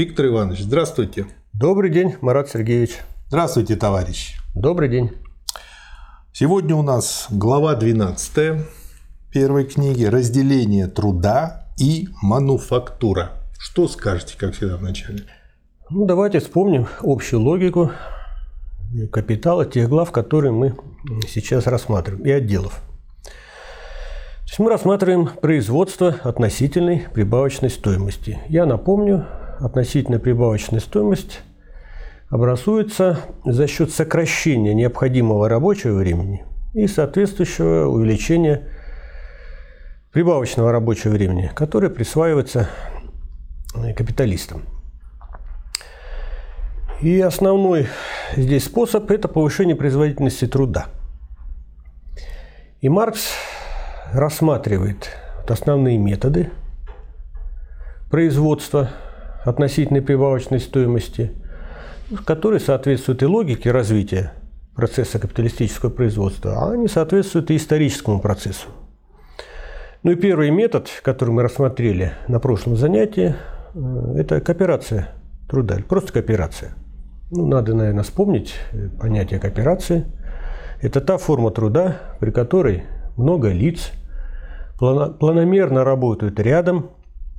Виктор Иванович, здравствуйте. Добрый день, Марат Сергеевич. Здравствуйте, товарищ. Добрый день. Сегодня у нас глава 12 первой книги «Разделение труда и мануфактура». Что скажете, как всегда, в начале? Ну, давайте вспомним общую логику капитала тех глав, которые мы сейчас рассматриваем, и отделов. То есть мы рассматриваем производство относительной прибавочной стоимости. Я напомню, относительная прибавочная стоимость образуется за счет сокращения необходимого рабочего времени и соответствующего увеличения прибавочного рабочего времени, которое присваивается капиталистам. И основной здесь способ – это повышение производительности труда. И Маркс рассматривает основные методы производства относительной прибавочной стоимости, которые соответствуют и логике развития процесса капиталистического производства, а они соответствуют и историческому процессу. Ну и первый метод, который мы рассмотрели на прошлом занятии, э, это кооперация труда, просто кооперация. Ну, надо, наверное, вспомнить понятие кооперации. Это та форма труда, при которой много лиц планомерно работают рядом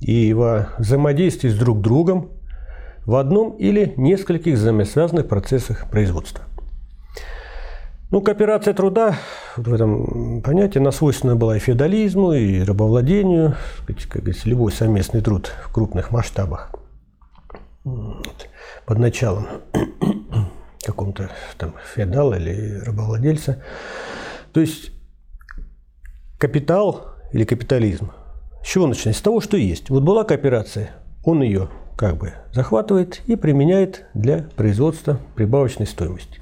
и во взаимодействии с друг другом в одном или нескольких взаимосвязанных процессах производства. Ну, кооперация труда в этом понятии она свойственна была и феодализму, и рабовладению, как говорится, любой совместный труд в крупных масштабах под началом каком-то там феодала или рабовладельца. То есть капитал или капитализм с чего начинать? С того, что есть. Вот была кооперация, он ее как бы захватывает и применяет для производства прибавочной стоимости.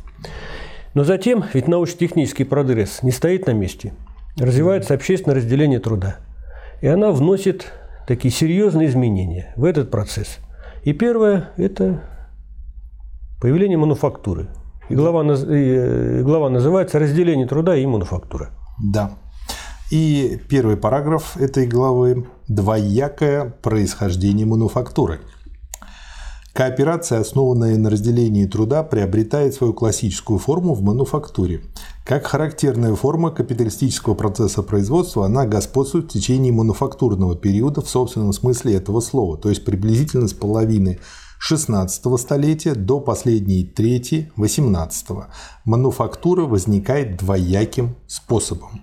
Но затем, ведь научно-технический прогресс не стоит на месте, развивается общественное разделение труда. И она вносит такие серьезные изменения в этот процесс. И первое – это появление мануфактуры. И глава, и глава называется «Разделение труда и мануфактура». Да. И первый параграф этой главы – «Двоякое происхождение мануфактуры». Кооперация, основанная на разделении труда, приобретает свою классическую форму в мануфактуре. Как характерная форма капиталистического процесса производства, она господствует в течение мануфактурного периода в собственном смысле этого слова, то есть приблизительно с половины XVI столетия до последней трети XVIII. Мануфактура возникает двояким способом.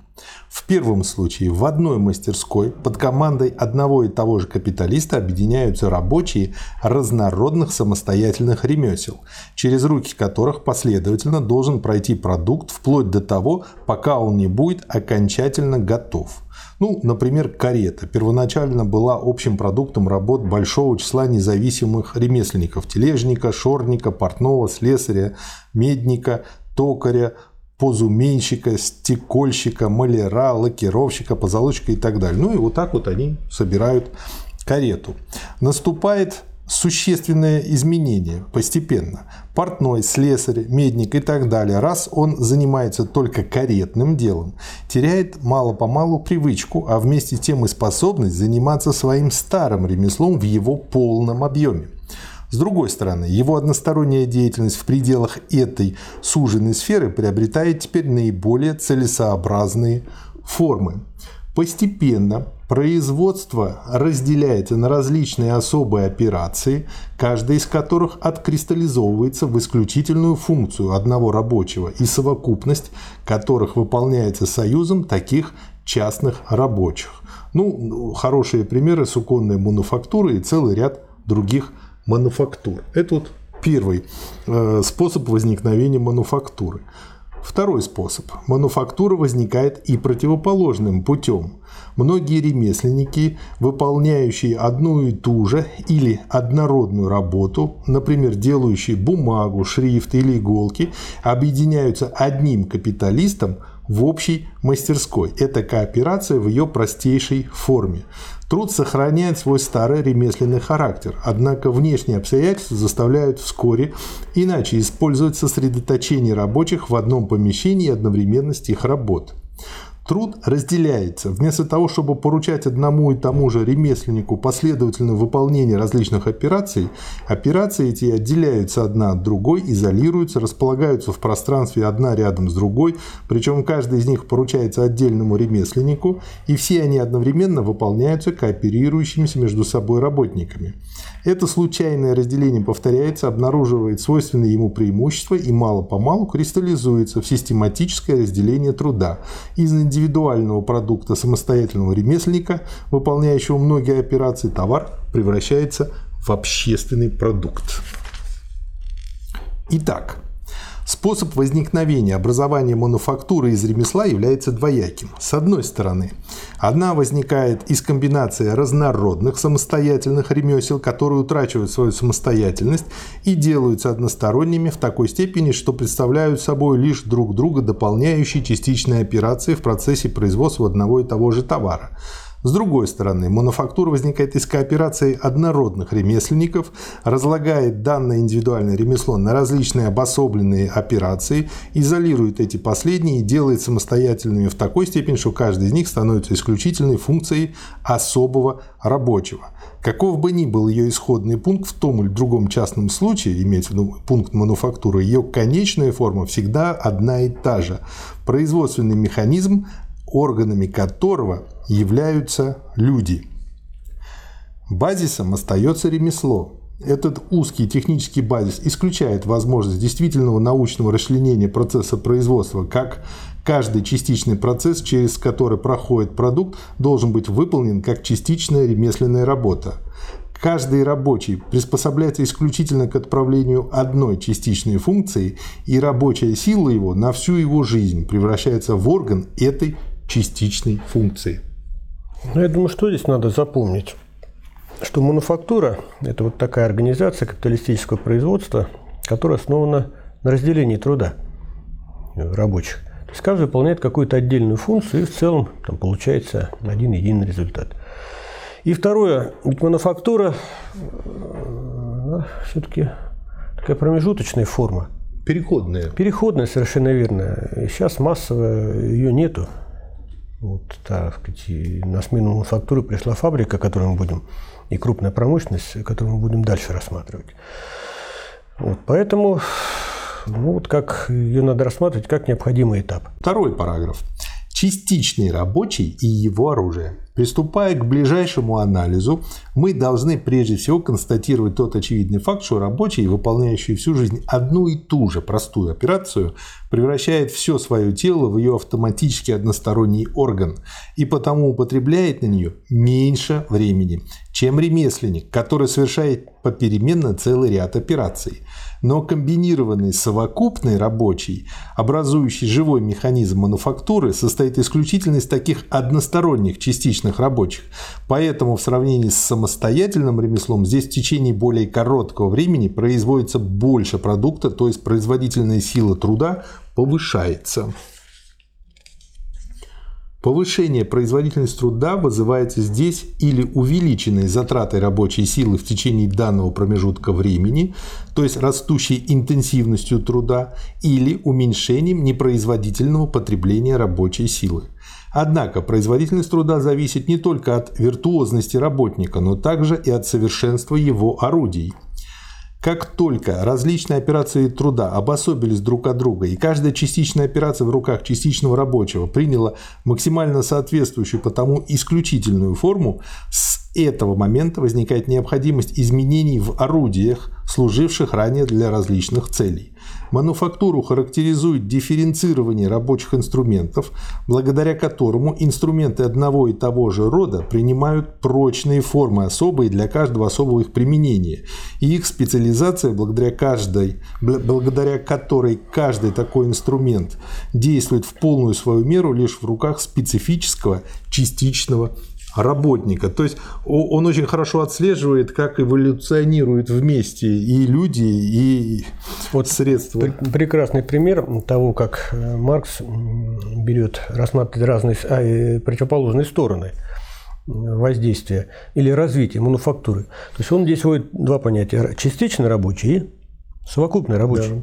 В первом случае в одной мастерской под командой одного и того же капиталиста объединяются рабочие разнородных самостоятельных ремесел, через руки которых последовательно должен пройти продукт вплоть до того, пока он не будет окончательно готов. Ну, например, карета первоначально была общим продуктом работ большого числа независимых ремесленников – тележника, шорника, портного, слесаря, медника, токаря, позуменщика, стекольщика, маляра, лакировщика, позолочка и так далее. Ну и вот так вот они собирают карету. Наступает существенное изменение постепенно. Портной, слесарь, медник и так далее, раз он занимается только каретным делом, теряет мало-помалу привычку, а вместе с тем и способность заниматься своим старым ремеслом в его полном объеме. С другой стороны, его односторонняя деятельность в пределах этой суженной сферы приобретает теперь наиболее целесообразные формы. Постепенно производство разделяется на различные особые операции, каждая из которых откристаллизовывается в исключительную функцию одного рабочего и совокупность которых выполняется союзом таких частных рабочих. Ну, хорошие примеры суконной мануфактуры и целый ряд других мануфактур. Это вот первый э, способ возникновения мануфактуры. Второй способ. Мануфактура возникает и противоположным путем. Многие ремесленники, выполняющие одну и ту же или однородную работу, например, делающие бумагу, шрифт или иголки, объединяются одним капиталистом в общей мастерской. Это кооперация в ее простейшей форме. Труд сохраняет свой старый ремесленный характер, однако внешние обстоятельства заставляют вскоре иначе использовать сосредоточение рабочих в одном помещении и одновременность их работ. Труд разделяется. Вместо того, чтобы поручать одному и тому же ремесленнику последовательно выполнение различных операций, операции эти отделяются одна от другой, изолируются, располагаются в пространстве одна рядом с другой, причем каждый из них поручается отдельному ремесленнику, и все они одновременно выполняются кооперирующимися между собой работниками. Это случайное разделение повторяется, обнаруживает свойственные ему преимущества и мало-помалу кристаллизуется в систематическое разделение труда из индивидуального продукта самостоятельного ремесленника, выполняющего многие операции, товар превращается в общественный продукт. Итак, Способ возникновения образования мануфактуры из ремесла является двояким. С одной стороны, одна возникает из комбинации разнородных самостоятельных ремесел, которые утрачивают свою самостоятельность и делаются односторонними в такой степени, что представляют собой лишь друг друга дополняющие частичные операции в процессе производства одного и того же товара. С другой стороны, мануфактура возникает из кооперации однородных ремесленников, разлагает данное индивидуальное ремесло на различные обособленные операции, изолирует эти последние и делает самостоятельными в такой степени, что каждый из них становится исключительной функцией особого рабочего. Каков бы ни был ее исходный пункт в том или другом частном случае, имеется в виду пункт мануфактуры, ее конечная форма всегда одна и та же. Производственный механизм, органами которого являются люди. Базисом остается ремесло. Этот узкий технический базис исключает возможность действительного научного расчленения процесса производства, как каждый частичный процесс, через который проходит продукт, должен быть выполнен как частичная ремесленная работа. Каждый рабочий приспособляется исключительно к отправлению одной частичной функции, и рабочая сила его на всю его жизнь превращается в орган этой частичной функции. Ну, я думаю, что здесь надо запомнить, что мануфактура – это вот такая организация капиталистического производства, которая основана на разделении труда рабочих. То есть каждый выполняет какую-то отдельную функцию, и в целом там получается один единый результат. И второе, ведь мануфактура э, все-таки такая промежуточная форма. Переходная. Переходная, совершенно верно. И сейчас массово ее нету. Вот, так сказать, на смену мануфактуры пришла фабрика, которую мы будем, и крупная промышленность, которую мы будем дальше рассматривать. Вот, поэтому ну, вот как ее надо рассматривать как необходимый этап. Второй параграф. Частичный рабочий и его оружие. Приступая к ближайшему анализу, мы должны прежде всего констатировать тот очевидный факт, что рабочий, выполняющий всю жизнь одну и ту же простую операцию, превращает все свое тело в ее автоматически односторонний орган и потому употребляет на нее меньше времени, чем ремесленник, который совершает попеременно целый ряд операций. Но комбинированный совокупный рабочий, образующий живой механизм мануфактуры, состоит исключительно из таких односторонних частичных рабочих. Поэтому в сравнении с самостоятельным ремеслом здесь в течение более короткого времени производится больше продукта, то есть производительная сила труда повышается. Повышение производительности труда вызывается здесь или увеличенной затратой рабочей силы в течение данного промежутка времени, то есть растущей интенсивностью труда, или уменьшением непроизводительного потребления рабочей силы. Однако производительность труда зависит не только от виртуозности работника, но также и от совершенства его орудий – как только различные операции труда обособились друг от друга, и каждая частичная операция в руках частичного рабочего приняла максимально соответствующую по тому исключительную форму, с этого момента возникает необходимость изменений в орудиях, служивших ранее для различных целей. Мануфактуру характеризует дифференцирование рабочих инструментов, благодаря которому инструменты одного и того же рода принимают прочные формы особые для каждого особого их применения. И их специализация, благодаря, каждой, благодаря которой каждый такой инструмент действует в полную свою меру лишь в руках специфического частичного работника. То есть он очень хорошо отслеживает, как эволюционируют вместе и люди, и вот средства. Прекрасный пример того, как э, Маркс берет, рассматривает разные а, противоположные стороны воздействия или развития мануфактуры. То есть он здесь вводит два понятия – частично рабочий и совокупный рабочий. Да.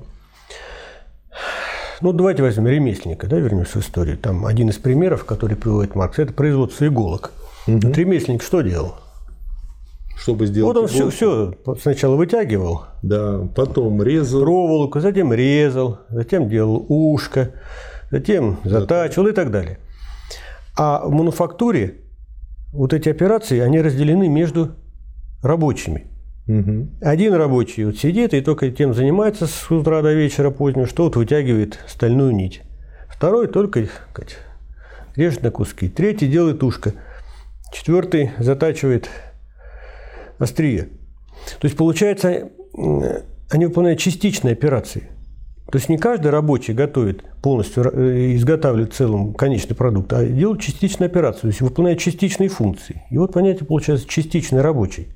Ну, давайте возьмем ремесленника, да, вернемся в историю. Там один из примеров, который приводит Маркс, это производство иголок. Угу. Ремесленник что делал? Чтобы сделать Вот он все, все сначала вытягивал. Да, потом резал. Проволоку, затем резал, затем делал ушко, затем затачивал и так далее. А в мануфактуре вот эти операции, они разделены между рабочими. Угу. Один рабочий вот сидит и только тем занимается с утра до вечера позднего, что вот вытягивает стальную нить. Второй только сказать, режет на куски. Третий делает ушко. Четвертый затачивает острие. То есть, получается, они выполняют частичные операции. То есть не каждый рабочий готовит полностью, э, изготавливает целым конечный продукт, а делает частичную операцию, то есть выполняет частичные функции. И вот понятие получается частичный рабочий.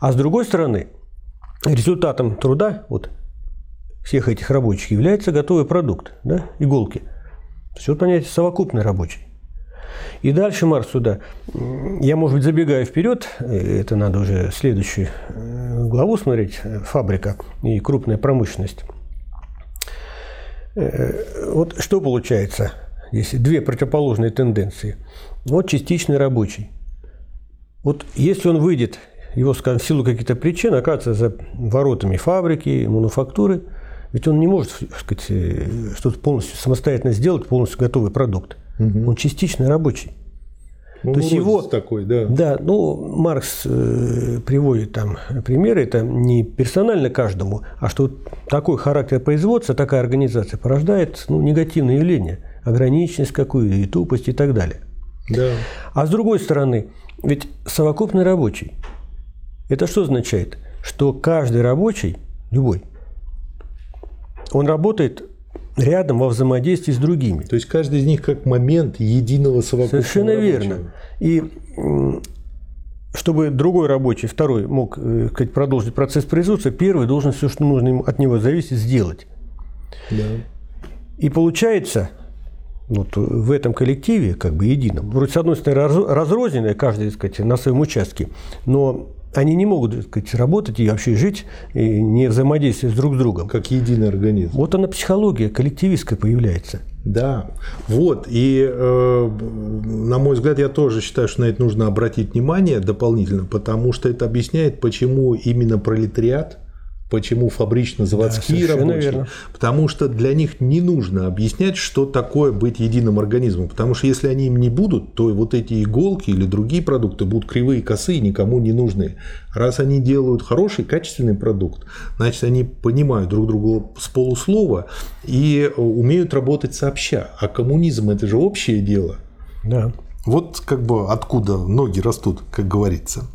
А с другой стороны, результатом труда вот, всех этих рабочих является готовый продукт, да, иголки. Все понятие совокупный рабочий. И дальше Марс сюда. Я, может быть, забегаю вперед, это надо уже следующую э, главу смотреть, фабрика и крупная промышленность. Э, вот что получается, если две противоположные тенденции. Вот частичный рабочий. Вот если он выйдет его, скажем, в силу каких-то причин оказывается за воротами фабрики, мануфактуры, ведь он не может сказать, э, что-то полностью самостоятельно сделать, полностью готовый продукт. Угу. Он частично рабочий. Ну, То есть его такой, да. Да, ну Маркс э, приводит там примеры, это не персонально каждому, а что такой характер производства, такая организация порождает ну, негативные явления, ограниченность какую, и тупость и так далее. Да. А с другой стороны, ведь совокупный рабочий – это что означает? Что каждый рабочий, любой, он работает рядом во взаимодействии с другими. То есть каждый из них как момент единого совокупного Совершенно рабочего. верно. И чтобы другой рабочий, второй, мог э, сказать, продолжить процесс производства, первый должен все, что нужно ему, от него зависеть, сделать. Да. И получается, вот в этом коллективе, как бы едином, вроде с одной стороны разрозненное, каждый, так сказать, на своем участке, но они не могут так сказать, работать и вообще жить, и не взаимодействуя друг с другом. Как единый организм. Вот она психология коллективистская появляется. Да, вот, и э, на мой взгляд, я тоже считаю, что на это нужно обратить внимание дополнительно, потому что это объясняет, почему именно пролетариат Почему фабрично-заводские да, рабочие? Верно. Потому что для них не нужно объяснять, что такое быть единым организмом. Потому что если они им не будут, то вот эти иголки или другие продукты будут кривые, косые, никому не нужны. Раз они делают хороший, качественный продукт, значит, они понимают друг друга с полуслова и умеют работать сообща. А коммунизм – это же общее дело. Да. Вот как бы откуда ноги растут, как говорится.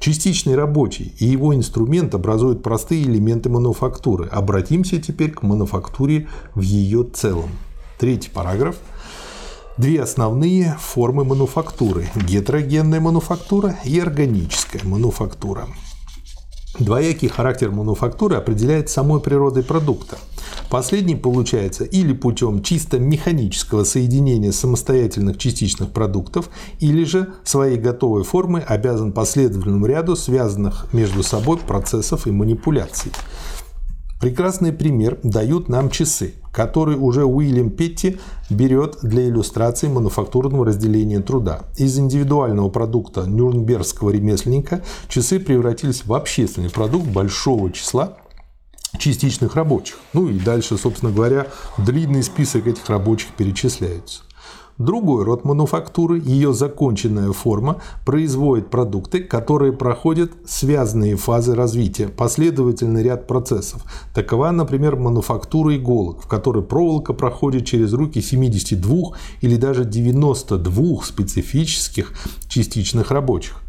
Частичный рабочий и его инструмент образуют простые элементы мануфактуры. Обратимся теперь к мануфактуре в ее целом. Третий параграф. Две основные формы мануфактуры – гетерогенная мануфактура и органическая мануфактура. Двоякий характер мануфактуры определяет самой природой продукта. Последний получается или путем чисто механического соединения самостоятельных частичных продуктов, или же своей готовой формы обязан последовательному ряду связанных между собой процессов и манипуляций. Прекрасный пример дают нам часы, которые уже Уильям Петти берет для иллюстрации мануфактурного разделения труда. Из индивидуального продукта нюрнбергского ремесленника часы превратились в общественный продукт большого числа частичных рабочих. Ну и дальше, собственно говоря, длинный список этих рабочих перечисляется. Другой род мануфактуры, ее законченная форма, производит продукты, которые проходят связанные фазы развития, последовательный ряд процессов. Такова, например, мануфактура иголок, в которой проволока проходит через руки 72 или даже 92 специфических частичных рабочих.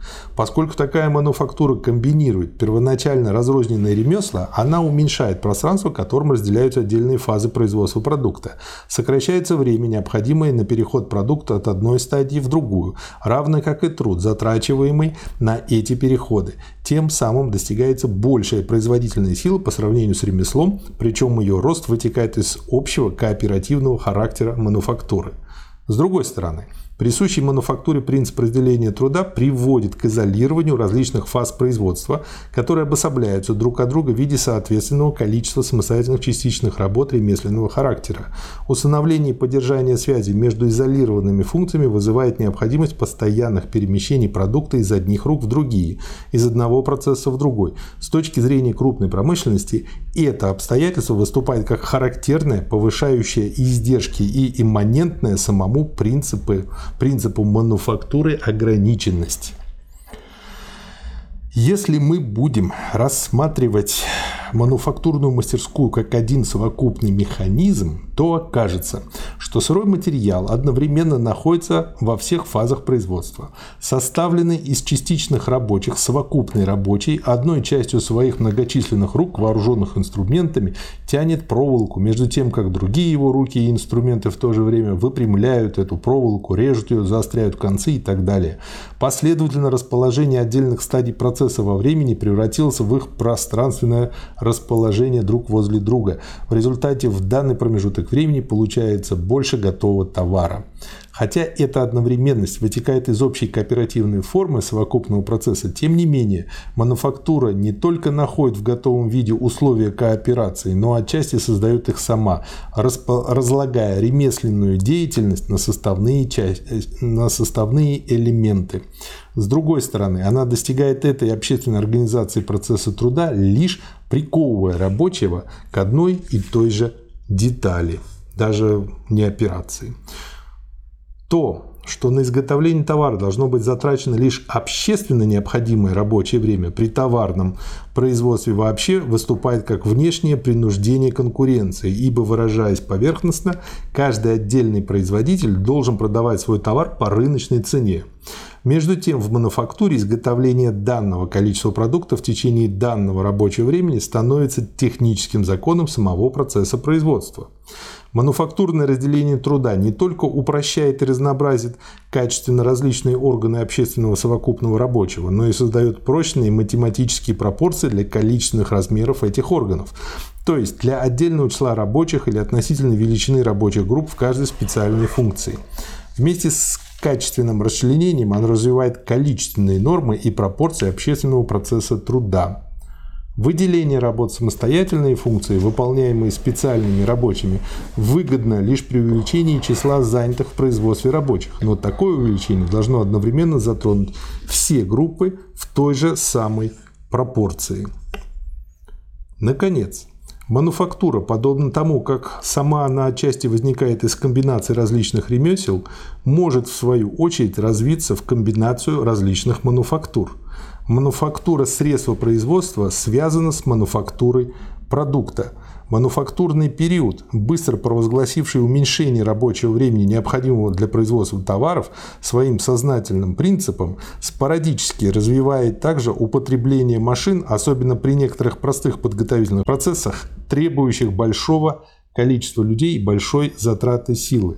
Поскольку такая мануфактура комбинирует первоначально разрозненные ремесла, она уменьшает пространство, которым разделяются отдельные фазы производства продукта. Сокращается время, необходимое на переход продукта от одной стадии в другую, равно как и труд, затрачиваемый на эти переходы. Тем самым достигается большая производительная сила по сравнению с ремеслом, причем ее рост вытекает из общего кооперативного характера мануфактуры. С другой стороны, Присущий мануфактуре принцип разделения труда приводит к изолированию различных фаз производства, которые обособляются друг от друга в виде соответственного количества самостоятельных частичных работ ремесленного характера. Установление и поддержание связи между изолированными функциями вызывает необходимость постоянных перемещений продукта из одних рук в другие, из одного процесса в другой. С точки зрения крупной промышленности это обстоятельство выступает как характерное, повышающее издержки и имманентное самому принципы, принципу мануфактуры ограниченность. Если мы будем рассматривать мануфактурную мастерскую как один совокупный механизм, то окажется, что сырой материал одновременно находится во всех фазах производства. Составленный из частичных рабочих, совокупный рабочий одной частью своих многочисленных рук, вооруженных инструментами, тянет проволоку, между тем, как другие его руки и инструменты в то же время выпрямляют эту проволоку, режут ее, заостряют концы и так далее. Последовательно расположение отдельных стадий процесса процесса во времени превратился в их пространственное расположение друг возле друга. В результате в данный промежуток времени получается больше готового товара. Хотя эта одновременность вытекает из общей кооперативной формы совокупного процесса, тем не менее мануфактура не только находит в готовом виде условия кооперации, но отчасти создает их сама, разлагая ремесленную деятельность на составные, части, на составные элементы. С другой стороны, она достигает этой общественной организации процесса труда лишь приковывая рабочего к одной и той же детали, даже не операции. То, что на изготовление товара должно быть затрачено лишь общественно необходимое рабочее время, при товарном производстве вообще выступает как внешнее принуждение конкуренции, ибо, выражаясь поверхностно, каждый отдельный производитель должен продавать свой товар по рыночной цене. Между тем, в мануфактуре изготовление данного количества продукта в течение данного рабочего времени становится техническим законом самого процесса производства. Мануфактурное разделение труда не только упрощает и разнообразит качественно различные органы общественного совокупного рабочего, но и создает прочные математические пропорции для количественных размеров этих органов. То есть для отдельного числа рабочих или относительной величины рабочих групп в каждой специальной функции. Вместе с качественным расчленением оно развивает количественные нормы и пропорции общественного процесса труда. Выделение работ самостоятельные функции, выполняемые специальными рабочими, выгодно лишь при увеличении числа занятых в производстве рабочих, но такое увеличение должно одновременно затронуть все группы в той же самой пропорции. Наконец, Мануфактура, подобно тому, как сама она отчасти возникает из комбинаций различных ремесел, может в свою очередь развиться в комбинацию различных мануфактур. Мануфактура средства производства связана с мануфактурой продукта. Мануфактурный период, быстро провозгласивший уменьшение рабочего времени, необходимого для производства товаров, своим сознательным принципом, спорадически развивает также употребление машин, особенно при некоторых простых подготовительных процессах, требующих большого количества людей и большой затраты силы.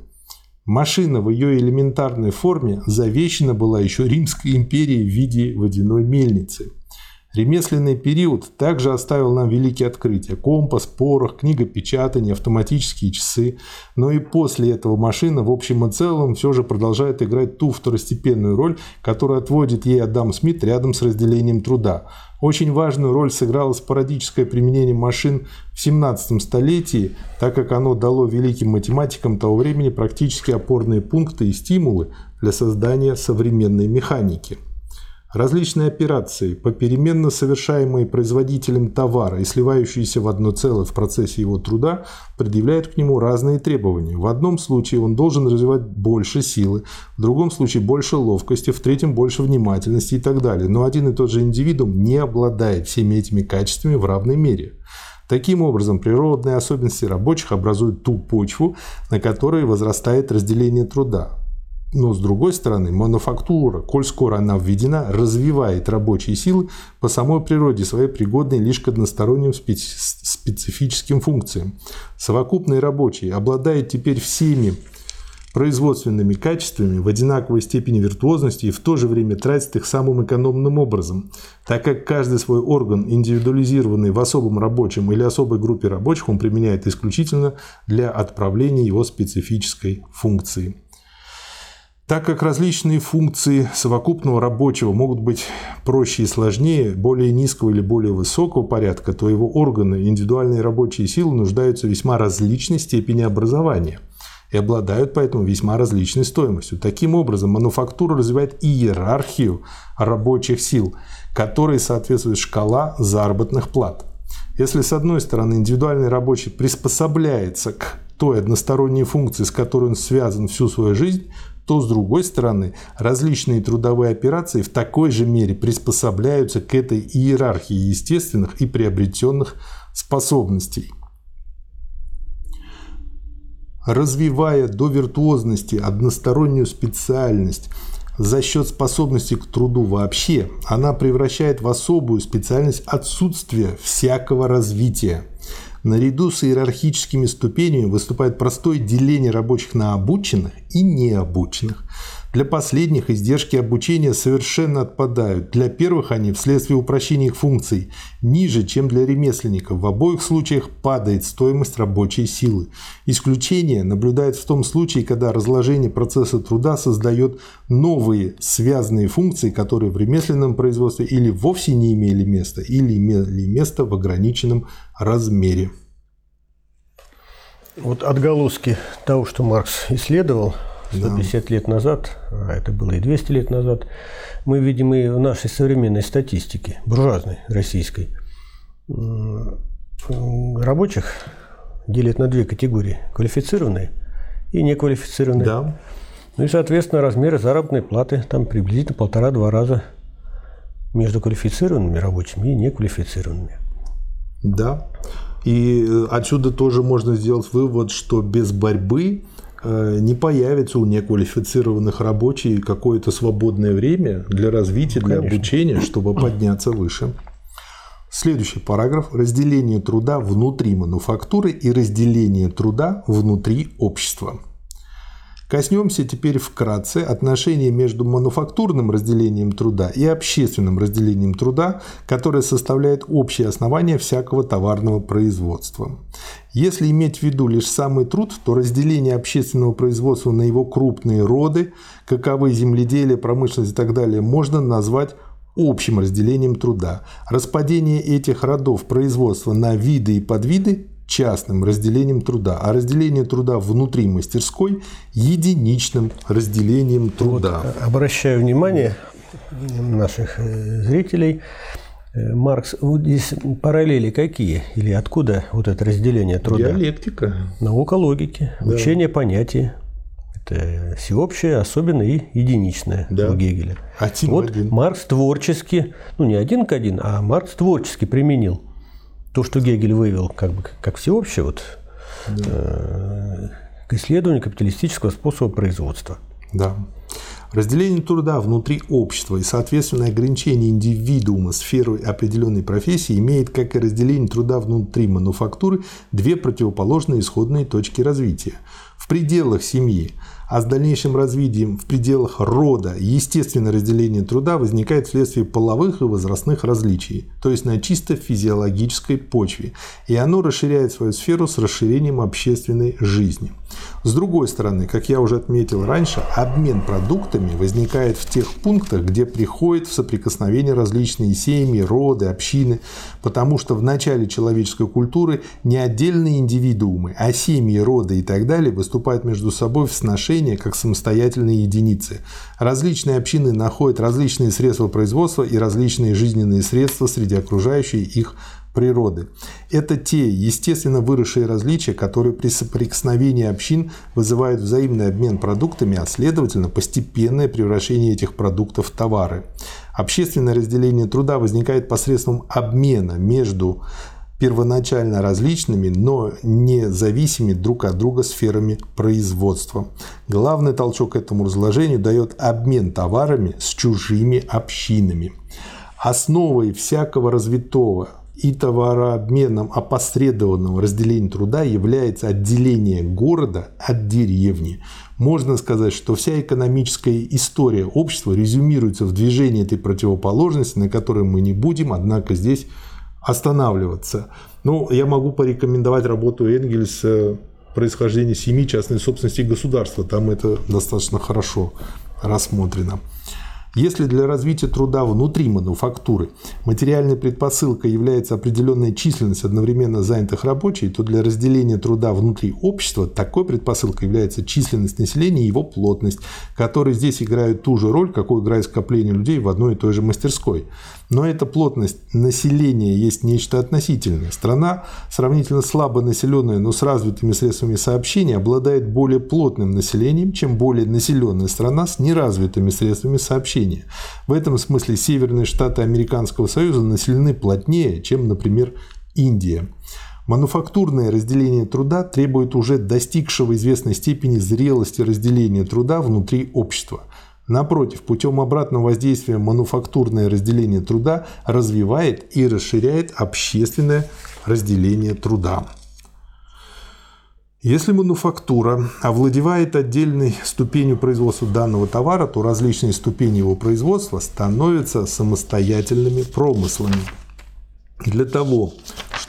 Машина в ее элементарной форме завещена была еще Римской империей в виде водяной мельницы – Ремесленный период также оставил нам великие открытия. Компас, порох, книгопечатание, автоматические часы. Но и после этого машина в общем и целом все же продолжает играть ту второстепенную роль, которую отводит ей Адам Смит рядом с разделением труда. Очень важную роль сыграло спорадическое применение машин в 17 столетии, так как оно дало великим математикам того времени практически опорные пункты и стимулы для создания современной механики. Различные операции, попеременно совершаемые производителем товара и сливающиеся в одно целое в процессе его труда, предъявляют к нему разные требования. В одном случае он должен развивать больше силы, в другом случае больше ловкости, в третьем больше внимательности и так далее. Но один и тот же индивидуум не обладает всеми этими качествами в равной мере. Таким образом, природные особенности рабочих образуют ту почву, на которой возрастает разделение труда. Но с другой стороны, мануфактура, коль скоро она введена, развивает рабочие силы по самой природе своей, пригодной лишь к односторонним специфическим функциям. Совокупные рабочие обладают теперь всеми производственными качествами в одинаковой степени виртуозности и в то же время тратит их самым экономным образом, так как каждый свой орган, индивидуализированный в особом рабочем или особой группе рабочих, он применяет исключительно для отправления его специфической функции. Так как различные функции совокупного рабочего могут быть проще и сложнее, более низкого или более высокого порядка, то его органы, индивидуальные рабочие силы нуждаются в весьма различной степени образования и обладают поэтому весьма различной стоимостью. Таким образом, мануфактура развивает иерархию рабочих сил, которой соответствует шкала заработных плат. Если с одной стороны индивидуальный рабочий приспособляется к той односторонней функции, с которой он связан всю свою жизнь, то, с другой стороны, различные трудовые операции в такой же мере приспособляются к этой иерархии естественных и приобретенных способностей. Развивая до виртуозности одностороннюю специальность за счет способности к труду вообще, она превращает в особую специальность отсутствие всякого развития – Наряду с иерархическими ступенями выступает простое деление рабочих на обученных и необученных. Для последних издержки обучения совершенно отпадают. Для первых они вследствие упрощения их функций ниже, чем для ремесленников. В обоих случаях падает стоимость рабочей силы. Исключение наблюдается в том случае, когда разложение процесса труда создает новые связанные функции, которые в ремесленном производстве или вовсе не имели места, или имели место в ограниченном размере. Вот отголоски того, что Маркс исследовал, 150 да. лет назад, а это было и 200 лет назад, мы видим и в нашей современной статистике, буржуазной, российской, рабочих делят на две категории – квалифицированные и неквалифицированные. Да. Ну и, соответственно, размеры заработной платы там приблизительно полтора-два раза между квалифицированными рабочими и неквалифицированными. Да. И э, отсюда тоже можно сделать вывод, что без борьбы не появится у неквалифицированных рабочих какое-то свободное время для развития, для Конечно. обучения, чтобы подняться выше. Следующий параграф – разделение труда внутри мануфактуры и разделение труда внутри общества. Коснемся теперь вкратце отношения между мануфактурным разделением труда и общественным разделением труда, которое составляет общее основание всякого товарного производства. Если иметь в виду лишь самый труд, то разделение общественного производства на его крупные роды, каковы земледелие, промышленность и так далее, можно назвать общим разделением труда. Распадение этих родов производства на виды и подвиды частным разделением труда, а разделение труда внутри мастерской – единичным разделением труда. Вот, обращаю внимание наших э, зрителей, э, Маркс, вот здесь параллели какие? Или откуда вот это разделение труда? Диалектика. Наука логики, да. учение понятий. Это всеобщее, особенное и единичное да. у Гегеля. Один вот один. Маркс творчески, ну не один к один, а Маркс творчески применил то, что Гегель вывел как, бы, как всеобщее вот, да. э, к исследованию капиталистического способа производства. Да. Разделение труда внутри общества и, соответственно, ограничение индивидуума сферой определенной профессии имеет, как и разделение труда внутри мануфактуры, две противоположные исходные точки развития. В пределах семьи а с дальнейшим развитием в пределах рода естественное разделение труда возникает вследствие половых и возрастных различий, то есть на чисто физиологической почве, и оно расширяет свою сферу с расширением общественной жизни. С другой стороны, как я уже отметил раньше, обмен продуктами возникает в тех пунктах, где приходят в соприкосновение различные семьи, роды, общины, потому что в начале человеческой культуры не отдельные индивидуумы, а семьи, роды и так далее выступают между собой в сношении как самостоятельные единицы. Различные общины находят различные средства производства и различные жизненные средства среди окружающей их природы. Это те естественно выросшие различия, которые при соприкосновении общин вызывают взаимный обмен продуктами, а следовательно постепенное превращение этих продуктов в товары. Общественное разделение труда возникает посредством обмена между первоначально различными, но не зависимыми друг от друга сферами производства. Главный толчок этому разложению дает обмен товарами с чужими общинами. Основой всякого развитого и товарообменом опосредованного разделения труда является отделение города от деревни. Можно сказать, что вся экономическая история общества резюмируется в движении этой противоположности, на которой мы не будем, однако здесь останавливаться. Ну, я могу порекомендовать работу Энгельса происхождения семьи, частной собственности и государства. Там это достаточно хорошо рассмотрено. Если для развития труда внутри мануфактуры материальной предпосылкой является определенная численность одновременно занятых рабочих, то для разделения труда внутри общества такой предпосылкой является численность населения и его плотность, которые здесь играют ту же роль, какую играет скопление людей в одной и той же мастерской. Но эта плотность населения есть нечто относительное. Страна, сравнительно слабо населенная, но с развитыми средствами сообщения, обладает более плотным населением, чем более населенная страна с неразвитыми средствами сообщения. В этом смысле северные штаты Американского Союза населены плотнее, чем, например, Индия. Мануфактурное разделение труда требует уже достигшего известной степени зрелости разделения труда внутри общества – Напротив, путем обратного воздействия мануфактурное разделение труда развивает и расширяет общественное разделение труда. Если мануфактура овладевает отдельной ступенью производства данного товара, то различные ступени его производства становятся самостоятельными промыслами. Для того,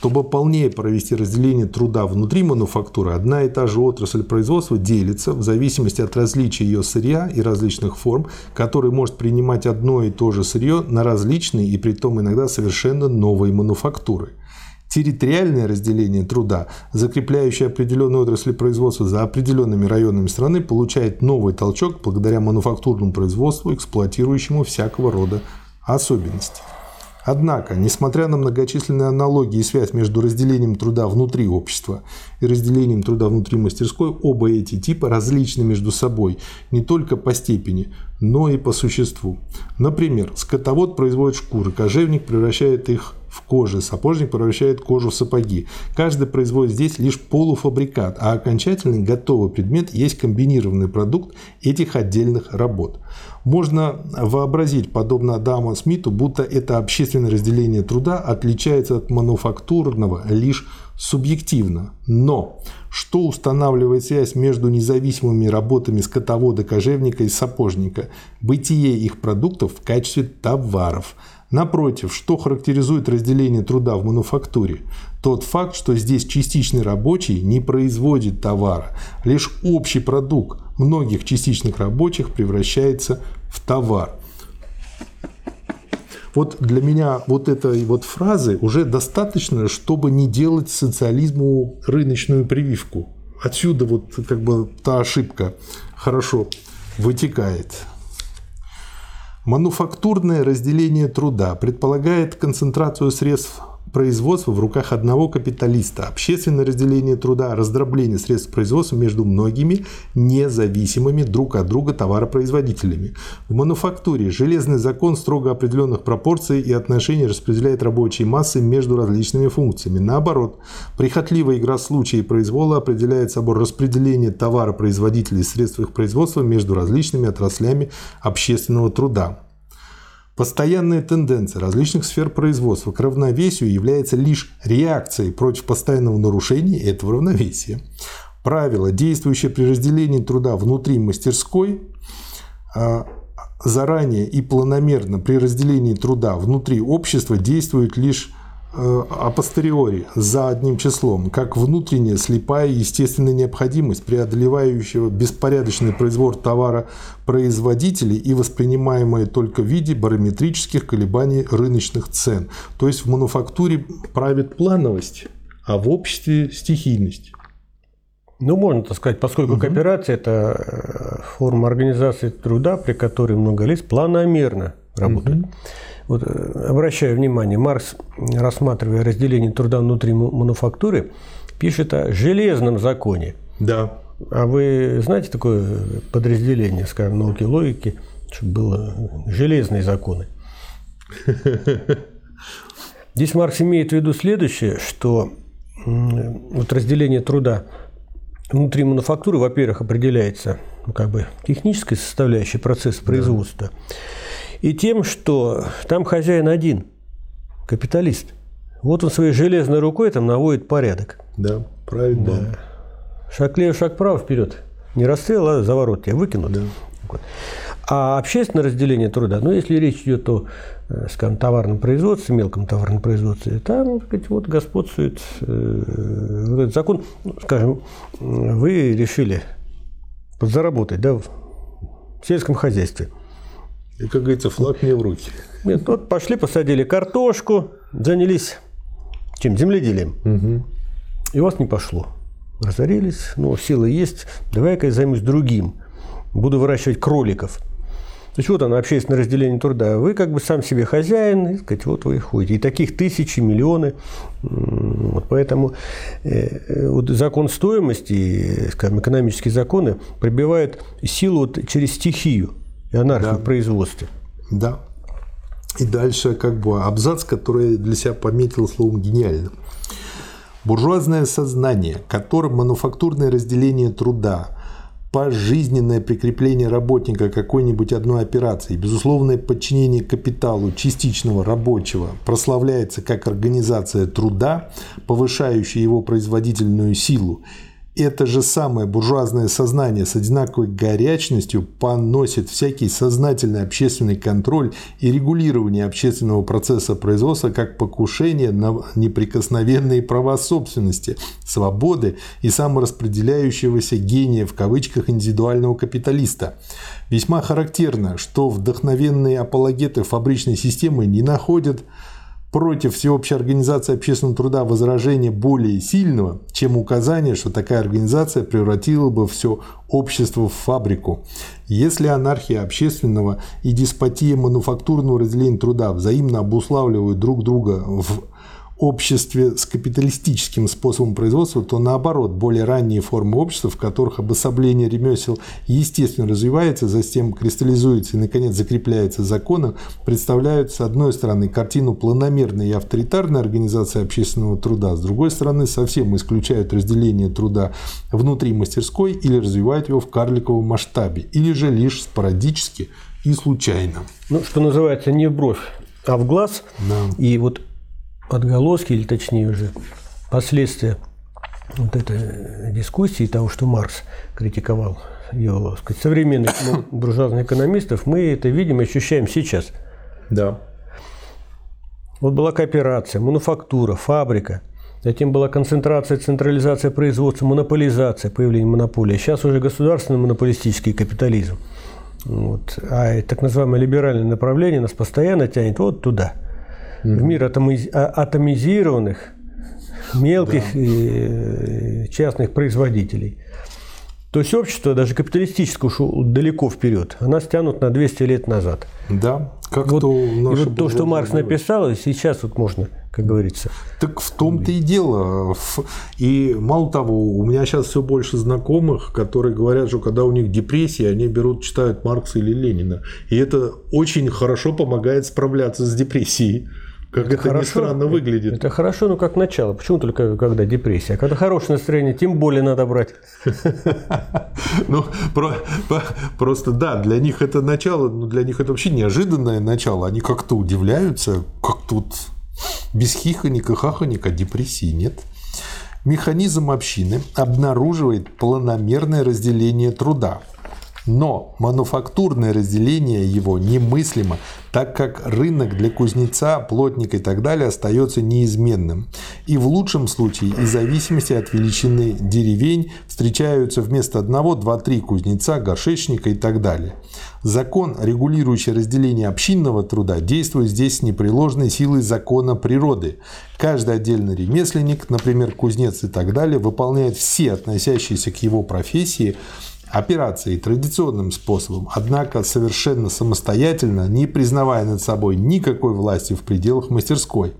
чтобы полнее провести разделение труда внутри мануфактуры, одна и та же отрасль производства делится в зависимости от различия ее сырья и различных форм, которые может принимать одно и то же сырье на различные и при том иногда совершенно новые мануфактуры. Территориальное разделение труда, закрепляющее определенные отрасли производства за определенными районами страны, получает новый толчок благодаря мануфактурному производству, эксплуатирующему всякого рода особенности. Однако, несмотря на многочисленные аналогии и связь между разделением труда внутри общества и разделением труда внутри мастерской, оба эти типа различны между собой не только по степени, но и по существу. Например, скотовод производит шкуры, кожевник превращает их в кожи, сапожник превращает кожу в сапоги. Каждый производит здесь лишь полуфабрикат, а окончательный готовый предмет есть комбинированный продукт этих отдельных работ. Можно вообразить, подобно Адаму Смиту, будто это общественное разделение труда отличается от мануфактурного лишь субъективно. Но что устанавливает связь между независимыми работами скотовода, кожевника и сапожника? Бытие их продуктов в качестве товаров – Напротив, что характеризует разделение труда в мануфактуре? Тот факт, что здесь частичный рабочий не производит товара. Лишь общий продукт многих частичных рабочих превращается в товар. Вот для меня вот этой вот фразы уже достаточно, чтобы не делать социализму рыночную прививку. Отсюда вот как бы та ошибка хорошо вытекает. Мануфактурное разделение труда предполагает концентрацию средств производства в руках одного капиталиста, общественное разделение труда, раздробление средств производства между многими независимыми друг от друга товаропроизводителями. В мануфактуре железный закон строго определенных пропорций и отношений распределяет рабочие массы между различными функциями. Наоборот, прихотливая игра случаев и произвола определяет собой распределение товаропроизводителей и средств их производства между различными отраслями общественного труда. Постоянная тенденция различных сфер производства к равновесию является лишь реакцией против постоянного нарушения этого равновесия. Правило, действующее при разделении труда внутри мастерской, а, заранее и планомерно при разделении труда внутри общества действует лишь апостериори за одним числом, как внутренняя слепая естественная необходимость, преодолевающего беспорядочный произвол товара производителей и воспринимаемая только в виде барометрических колебаний рыночных цен. То есть в мануфактуре правит плановость, а в обществе стихийность. Ну, можно так сказать, поскольку угу. кооперация – это э, форма организации труда, при которой много лиц планомерно работают. Угу. Вот, э, обращаю внимание, Маркс, рассматривая разделение труда внутри мануфактуры, пишет о железном законе. Да. А вы знаете такое подразделение, скажем, науки логики, чтобы было железные законы? Здесь Маркс имеет в виду следующее, что вот разделение труда внутри мануфактуры, во-первых, определяется ну, как бы технической составляющей процесса производства. Да и тем, что там хозяин один, капиталист. Вот он своей железной рукой там наводит порядок. Да, правильно. Да. Шаг лево, шаг право, вперед. Не расстрел, а за ворот тебя выкинут. Да. А общественное разделение труда, ну, если речь идет о, э, скажем, товарном производстве, мелком товарном производстве, там, так сказать, вот господствует э, вот этот закон. Ну, скажем, вы решили подзаработать, да, в сельском хозяйстве. И, как говорится, флаг мне в руки. Нет, вот пошли, посадили картошку, занялись чем? Земледелием. Угу. И у вас не пошло. Разорились, ну, силы есть, давай-ка я займусь другим. Буду выращивать кроликов. То есть вот оно, общественное разделение труда. Вы как бы сам себе хозяин, и сказать, вот вы ходите. И таких тысячи, миллионы. Вот поэтому э, э, вот закон стоимости, скажем, экономические законы прибивают силу вот через стихию и анархию Да. в производстве. Да. И дальше как бы абзац, который для себя пометил словом гениально. Буржуазное сознание, которым мануфактурное разделение труда, пожизненное прикрепление работника к какой-нибудь одной операции, безусловное подчинение капиталу частичного рабочего прославляется как организация труда, повышающая его производительную силу, это же самое буржуазное сознание с одинаковой горячностью поносит всякий сознательный общественный контроль и регулирование общественного процесса производства как покушение на неприкосновенные права собственности, свободы и самораспределяющегося гения в кавычках индивидуального капиталиста. Весьма характерно, что вдохновенные апологеты фабричной системы не находят против всеобщей организации общественного труда возражения более сильного, чем указание, что такая организация превратила бы все общество в фабрику. Если анархия общественного и деспотия мануфактурного разделения труда взаимно обуславливают друг друга в обществе с капиталистическим способом производства, то наоборот, более ранние формы общества, в которых обособление ремесел естественно развивается, затем кристаллизуется и, наконец, закрепляется законом, представляют, с одной стороны, картину планомерной и авторитарной организации общественного труда, с другой стороны, совсем исключают разделение труда внутри мастерской или развивают его в карликовом масштабе, или же лишь спорадически и случайно. Ну, что называется, не в бровь, а в глаз. Да. И вот отголоски, или точнее уже последствия вот этой дискуссии, того, что Маркс критиковал его, сказать, современных ну, буржуазных экономистов, мы это видим и ощущаем сейчас. Да. Вот была кооперация, мануфактура, фабрика. Затем была концентрация, централизация производства, монополизация, появление монополии. Сейчас уже государственный монополистический капитализм. Вот. А так называемое либеральное направление нас постоянно тянет вот туда, в мир атомиз- а- атомизированных, мелких и э, частных производителей. То есть общество, даже капиталистическое, ушло далеко вперед. А нас тянут на 200 лет назад. Да, как Вот, то и вот то, что Маркс написал, и сейчас вот можно, как говорится. Так в том-то и дело. И мало того, у меня сейчас все больше знакомых, которые говорят, что когда у них депрессия, они берут, читают Маркса или Ленина. И это очень хорошо помогает справляться с депрессией. Как это, ни странно выглядит. Это хорошо, но как начало. Почему только когда депрессия? Когда хорошее настроение, тем более надо брать. Ну, просто да, для них это начало, но для них это вообще неожиданное начало. Они как-то удивляются, как тут без хихоника, хахоника депрессии нет. Механизм общины обнаруживает планомерное разделение труда. Но мануфактурное разделение его немыслимо, так как рынок для кузнеца, плотника и так далее остается неизменным. И в лучшем случае, из зависимости от величины деревень, встречаются вместо одного два-три кузнеца, горшечника и так далее. Закон, регулирующий разделение общинного труда, действует здесь с непреложной силой закона природы. Каждый отдельный ремесленник, например, кузнец и так далее, выполняет все относящиеся к его профессии операции традиционным способом, однако совершенно самостоятельно, не признавая над собой никакой власти в пределах мастерской.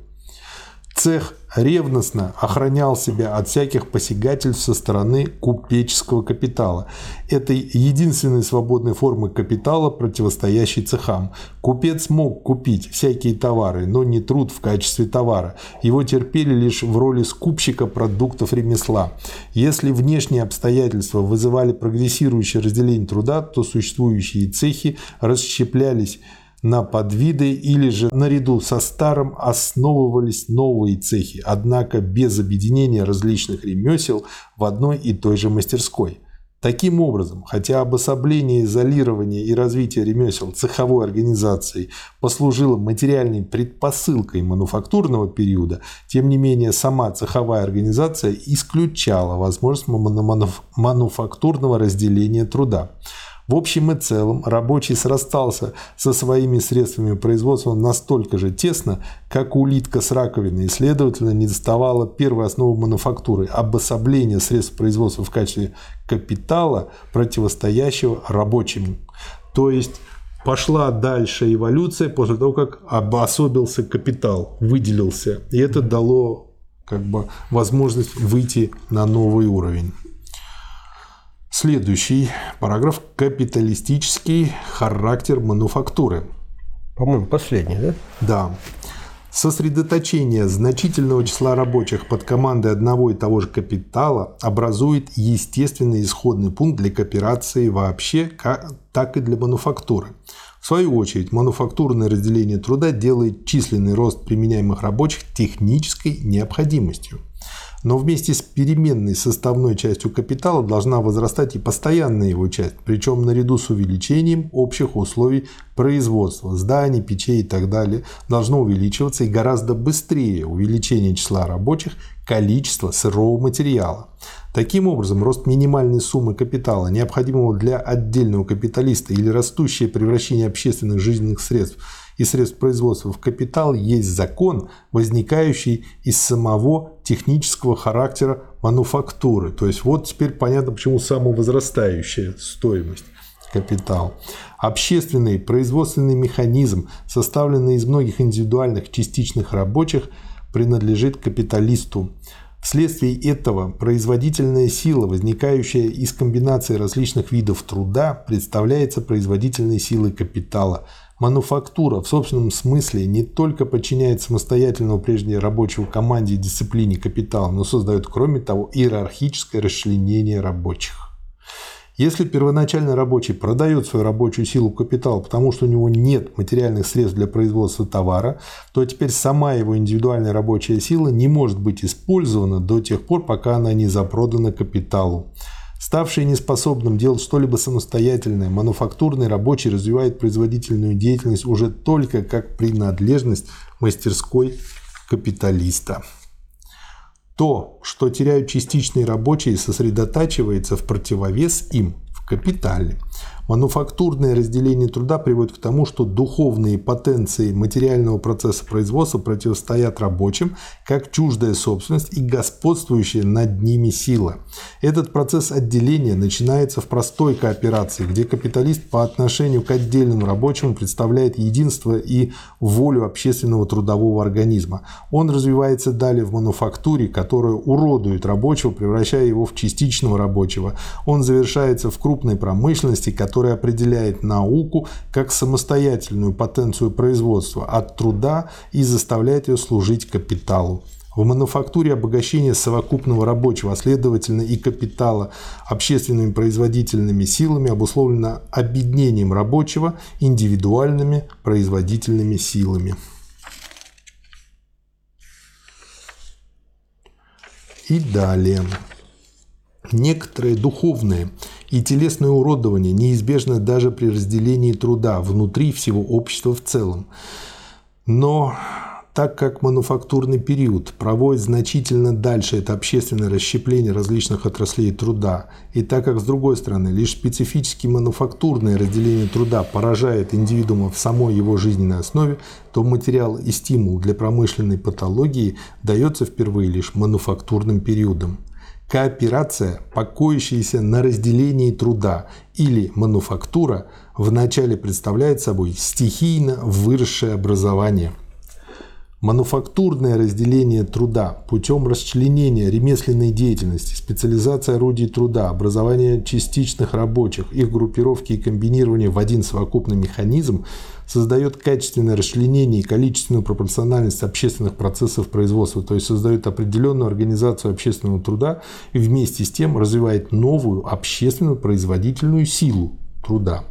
Цех ревностно охранял себя от всяких посягательств со стороны купеческого капитала. Этой единственной свободной формы капитала, противостоящей цехам. Купец мог купить всякие товары, но не труд в качестве товара. Его терпели лишь в роли скупщика продуктов ремесла. Если внешние обстоятельства вызывали прогрессирующее разделение труда, то существующие цехи расщеплялись на подвиды или же наряду со старым основывались новые цехи, однако без объединения различных ремесел в одной и той же мастерской. Таким образом, хотя обособление, изолирование и развитие ремесел цеховой организацией послужило материальной предпосылкой мануфактурного периода, тем не менее сама цеховая организация исключала возможность мануфактурного разделения труда. В общем и целом рабочий срастался со своими средствами производства настолько же тесно, как улитка с раковиной, и, следовательно, не доставала первой основы мануфактуры – обособления средств производства в качестве капитала, противостоящего рабочему. То есть пошла дальше эволюция после того, как обособился капитал, выделился. И это дало как бы возможность выйти на новый уровень. Следующий параграф – капиталистический характер мануфактуры. По-моему, последний, да? Да. Сосредоточение значительного числа рабочих под командой одного и того же капитала образует естественный исходный пункт для кооперации вообще, так и для мануфактуры. В свою очередь, мануфактурное разделение труда делает численный рост применяемых рабочих технической необходимостью. Но вместе с переменной составной частью капитала должна возрастать и постоянная его часть, причем наряду с увеличением общих условий производства, зданий, печей и так далее, должно увеличиваться и гораздо быстрее увеличение числа рабочих, количества сырого материала. Таким образом, рост минимальной суммы капитала, необходимого для отдельного капиталиста или растущее превращение общественных жизненных средств – и средств производства в капитал есть закон, возникающий из самого технического характера мануфактуры. То есть вот теперь понятно, почему самовозрастающая стоимость капитал. Общественный производственный механизм, составленный из многих индивидуальных частичных рабочих, принадлежит капиталисту. Вследствие этого производительная сила, возникающая из комбинации различных видов труда, представляется производительной силой капитала – Мануфактура в собственном смысле не только подчиняет самостоятельного прежде рабочего команде и дисциплине капитала, но создает, кроме того, иерархическое расчленение рабочих. Если первоначально рабочий продает свою рабочую силу капиталу, потому что у него нет материальных средств для производства товара, то теперь сама его индивидуальная рабочая сила не может быть использована до тех пор, пока она не запродана капиталу. Ставший неспособным делать что-либо самостоятельное, мануфактурный рабочий развивает производительную деятельность уже только как принадлежность мастерской капиталиста. То, что теряют частичные рабочие, сосредотачивается в противовес им в капитале. Мануфактурное разделение труда приводит к тому, что духовные потенции материального процесса производства противостоят рабочим, как чуждая собственность и господствующая над ними сила. Этот процесс отделения начинается в простой кооперации, где капиталист по отношению к отдельному рабочему представляет единство и волю общественного трудового организма. Он развивается далее в мануфактуре, которая уродует рабочего, превращая его в частичного рабочего. Он завершается в крупной промышленности, которая который определяет науку как самостоятельную потенцию производства от труда и заставляет ее служить капиталу. В мануфактуре обогащение совокупного рабочего, а следовательно и капитала общественными производительными силами обусловлено объединением рабочего индивидуальными производительными силами. И далее. Некоторые духовные и телесное уродование неизбежно даже при разделении труда внутри всего общества в целом. Но так как мануфактурный период проводит значительно дальше это общественное расщепление различных отраслей труда, и так как, с другой стороны, лишь специфически мануфактурное разделение труда поражает индивидуума в самой его жизненной основе, то материал и стимул для промышленной патологии дается впервые лишь мануфактурным периодом. Кооперация, покоящаяся на разделении труда или мануфактура, вначале представляет собой стихийно выросшее образование. Мануфактурное разделение труда путем расчленения ремесленной деятельности, специализация орудий труда, образование частичных рабочих, их группировки и комбинирование в один совокупный механизм – создает качественное расчленение и количественную пропорциональность общественных процессов производства, то есть создает определенную организацию общественного труда и вместе с тем развивает новую общественную производительную силу труда.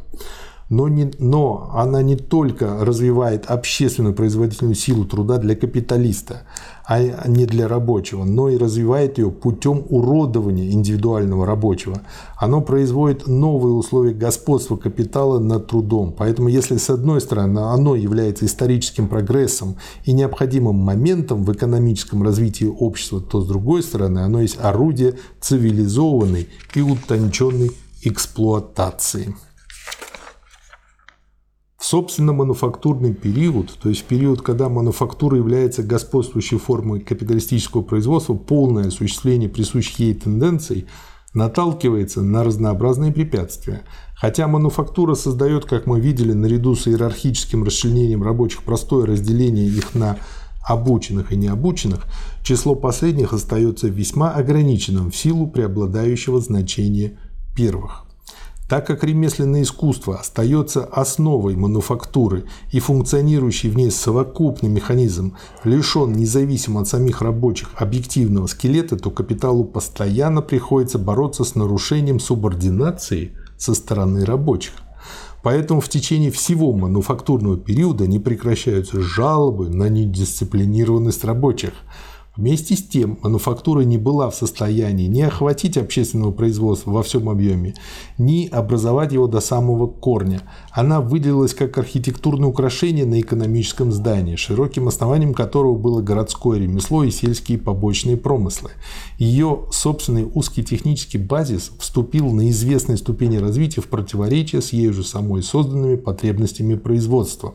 Но, не, но она не только развивает общественную производительную силу труда для капиталиста, а не для рабочего, но и развивает ее путем уродования индивидуального рабочего. Оно производит новые условия господства капитала над трудом. Поэтому если с одной стороны оно является историческим прогрессом и необходимым моментом в экономическом развитии общества, то с другой стороны оно есть орудие цивилизованной и утонченной эксплуатации. Собственно мануфактурный период, то есть период, когда мануфактура является господствующей формой капиталистического производства, полное осуществление присущих ей тенденций наталкивается на разнообразные препятствия. Хотя мануфактура создает, как мы видели, наряду с иерархическим расчленением рабочих простое разделение их на обученных и необученных, число последних остается весьма ограниченным в силу преобладающего значения первых. Так как ремесленное искусство остается основой мануфактуры и функционирующий в ней совокупный механизм лишен независимо от самих рабочих объективного скелета, то капиталу постоянно приходится бороться с нарушением субординации со стороны рабочих. Поэтому в течение всего мануфактурного периода не прекращаются жалобы на недисциплинированность рабочих – Вместе с тем, мануфактура не была в состоянии ни охватить общественного производства во всем объеме, ни образовать его до самого корня. Она выделилась как архитектурное украшение на экономическом здании, широким основанием которого было городское ремесло и сельские побочные промыслы. Ее собственный узкий технический базис вступил на известной ступени развития в противоречие с ею же самой созданными потребностями производства.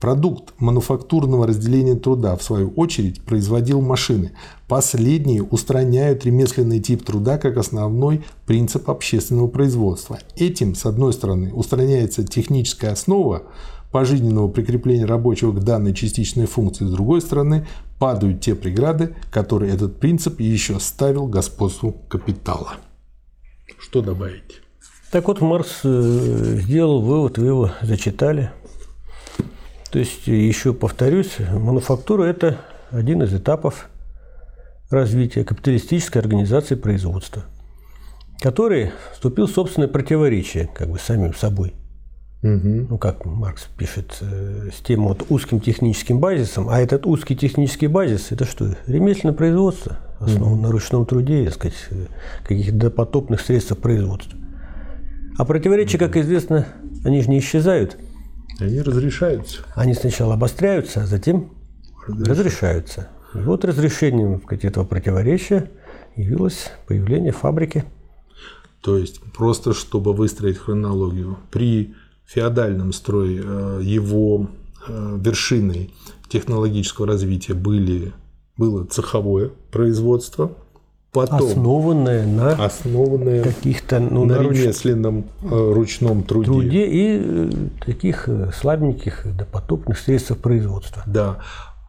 Продукт мануфактурного разделения труда, в свою очередь, производил машины. Последние устраняют ремесленный тип труда как основной принцип общественного производства. Этим, с одной стороны, устраняется техническая основа пожизненного прикрепления рабочего к данной частичной функции, с другой стороны, падают те преграды, которые этот принцип еще ставил господству капитала. Что добавить? Так вот, Марс э, сделал вывод, вы его зачитали – то есть, еще повторюсь, мануфактура – это один из этапов развития капиталистической организации производства, который вступил в собственное противоречие как бы самим собой. Угу. Ну, как Маркс пишет, э, с тем вот узким техническим базисом. А этот узкий технический базис – это что? Ремесленное производство, основано угу. на ручном труде, так сказать, э, каких-то допотопных средств производства. А противоречия, как известно, они же не исчезают – они разрешаются. Они сначала обостряются, а затем разрешаются. И вот разрешением этого противоречия явилось появление фабрики. То есть, просто чтобы выстроить хронологию, при феодальном строе э, его э, вершиной технологического развития были, было цеховое производство – потом основанная на основанная каких-то ну, на, ремесленном э, ручном труде. труде и э, таких э, слабеньких допотопных средств производства. Да.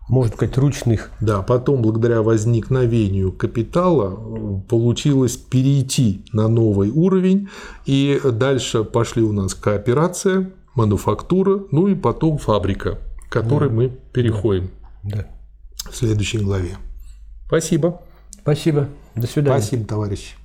Может сказать, ручных. Да, потом, благодаря возникновению капитала, получилось перейти на новый уровень, и дальше пошли у нас кооперация, мануфактура, ну и потом фабрика, к которой да. мы переходим да. в следующей главе. Спасибо. Спасибо. До свидания. Спасибо, товарищи.